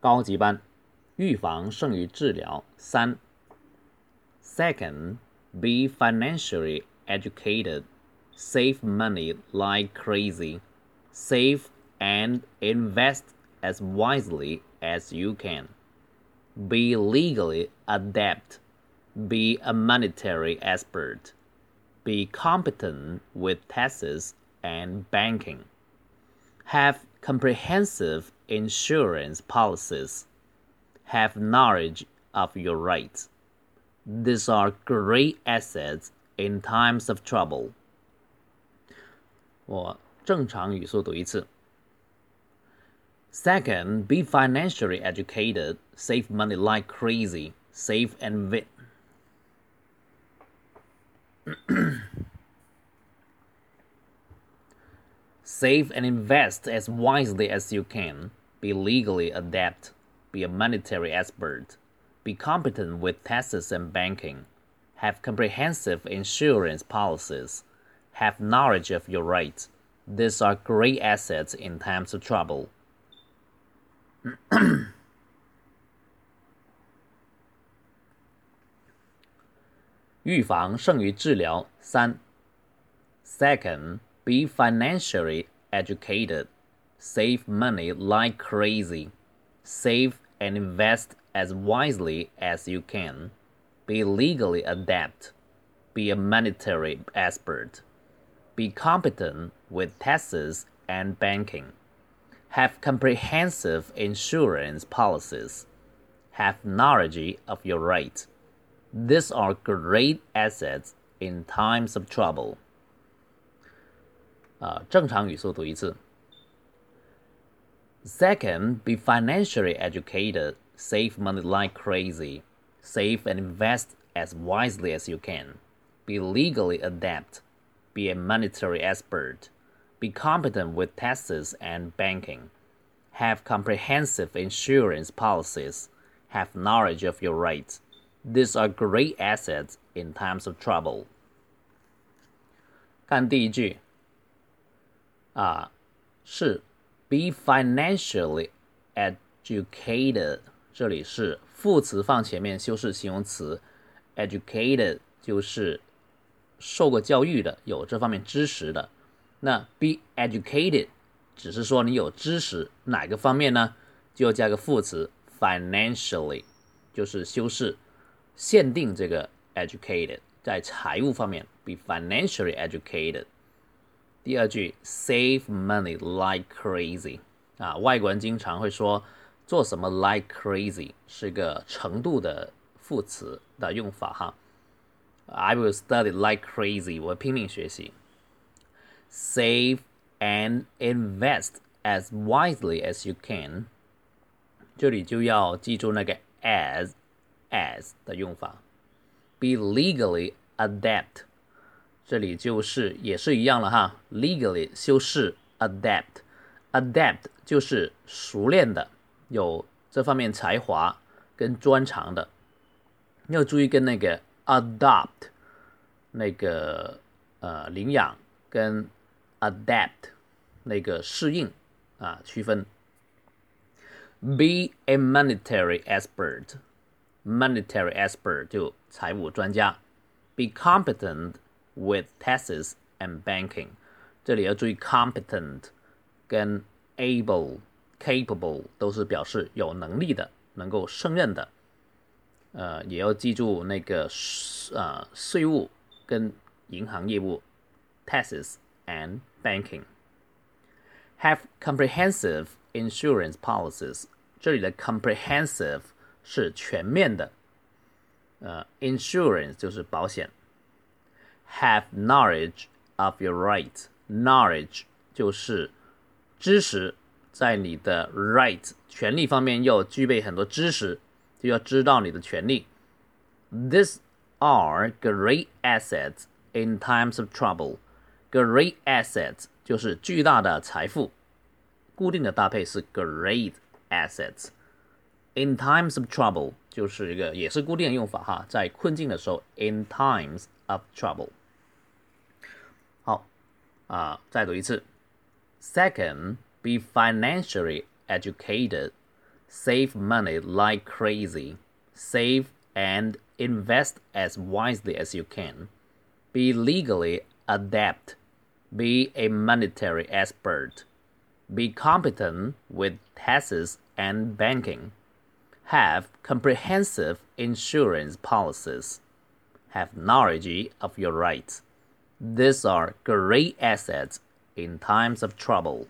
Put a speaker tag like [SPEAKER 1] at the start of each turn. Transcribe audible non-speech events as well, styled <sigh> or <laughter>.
[SPEAKER 1] 高级班，预防胜于治疗。三。Second, be financially educated. Save money like crazy. Save and invest as wisely as you can. Be legally adept. Be a monetary expert. Be competent with taxes and banking. Have comprehensive insurance policies. Have knowledge of your rights. These are great assets in times of trouble. 我正常语速读一次。Second, be financially educated. Save money like crazy. Save and win. <coughs> Save and invest as wisely as you can. be legally adept, be a monetary expert, be competent with taxes and banking, have comprehensive insurance policies, have knowledge of your rights. These are great assets in times of trouble. <clears throat> Second, be financially educated. Save money like crazy. Save and invest as wisely as you can. Be legally adept. Be a monetary expert. Be competent with taxes and banking. Have comprehensive insurance policies. Have knowledge of your rights. These are great assets in times of trouble. 啊，正常语速读一次。 Second, be financially educated. Save money like crazy. Save and invest as wisely as you can. Be legally adept. Be a monetary expert. Be competent with taxes and banking. Have comprehensive insurance policies. Have knowledge of your rights. These are great assets in times of trouble. 看第一句，啊，是 Be financially educated，这里是副词放前面修饰形容词，educated 就是受过教育的，有这方面知识的。那 be educated 只是说你有知识，哪个方面呢？就要加个副词 financially，就是修饰限定这个 educated 在财务方面 be financially educated。第二句 save money like crazy 啊，外国人经常会说做什么 like crazy 是个程度的副词的用法哈。I will study like crazy，我拼命学习。Save and invest as wisely as you can，这里就要记住那个 as as 的用法。Be legally adept， 这里就是也是一样了哈，legally 修饰 adapt，adapt 就是熟练的，有这方面才华跟专长的。要注意跟那个 adopt 那个呃领养跟 adapt 那个适应啊区分。Be a monetary expert. Monetary expert 就财务专家。Be competent with taxes and banking。这里要注意 competent 跟 able、capable 都是表示有能力的、能够胜任的。呃，也要记住那个呃税务跟银行业务 taxes and banking。Have comprehensive insurance policies。这里的 comprehensive 是全面的，呃，insurance 就是保险。 Have knowledge of your rights。Knowledge 就是知识，在你的 right 权利方面要具备很多知识，就要知道你的权利。These are great assets in times of trouble。Great assets 就是巨大的财富，固定的搭配是 great assets。In times of trouble 就是一个也是固定的用法哈，在困境的时候，in times of trouble。 好啊，再读一次。Second, be financially educated. Save money like crazy. Save and invest as wisely as you can. Be legally adept. Be a monetary expert. Be competent with taxes and banking. Have comprehensive insurance policies. Have knowledge of your rights. These are great assets in times of trouble.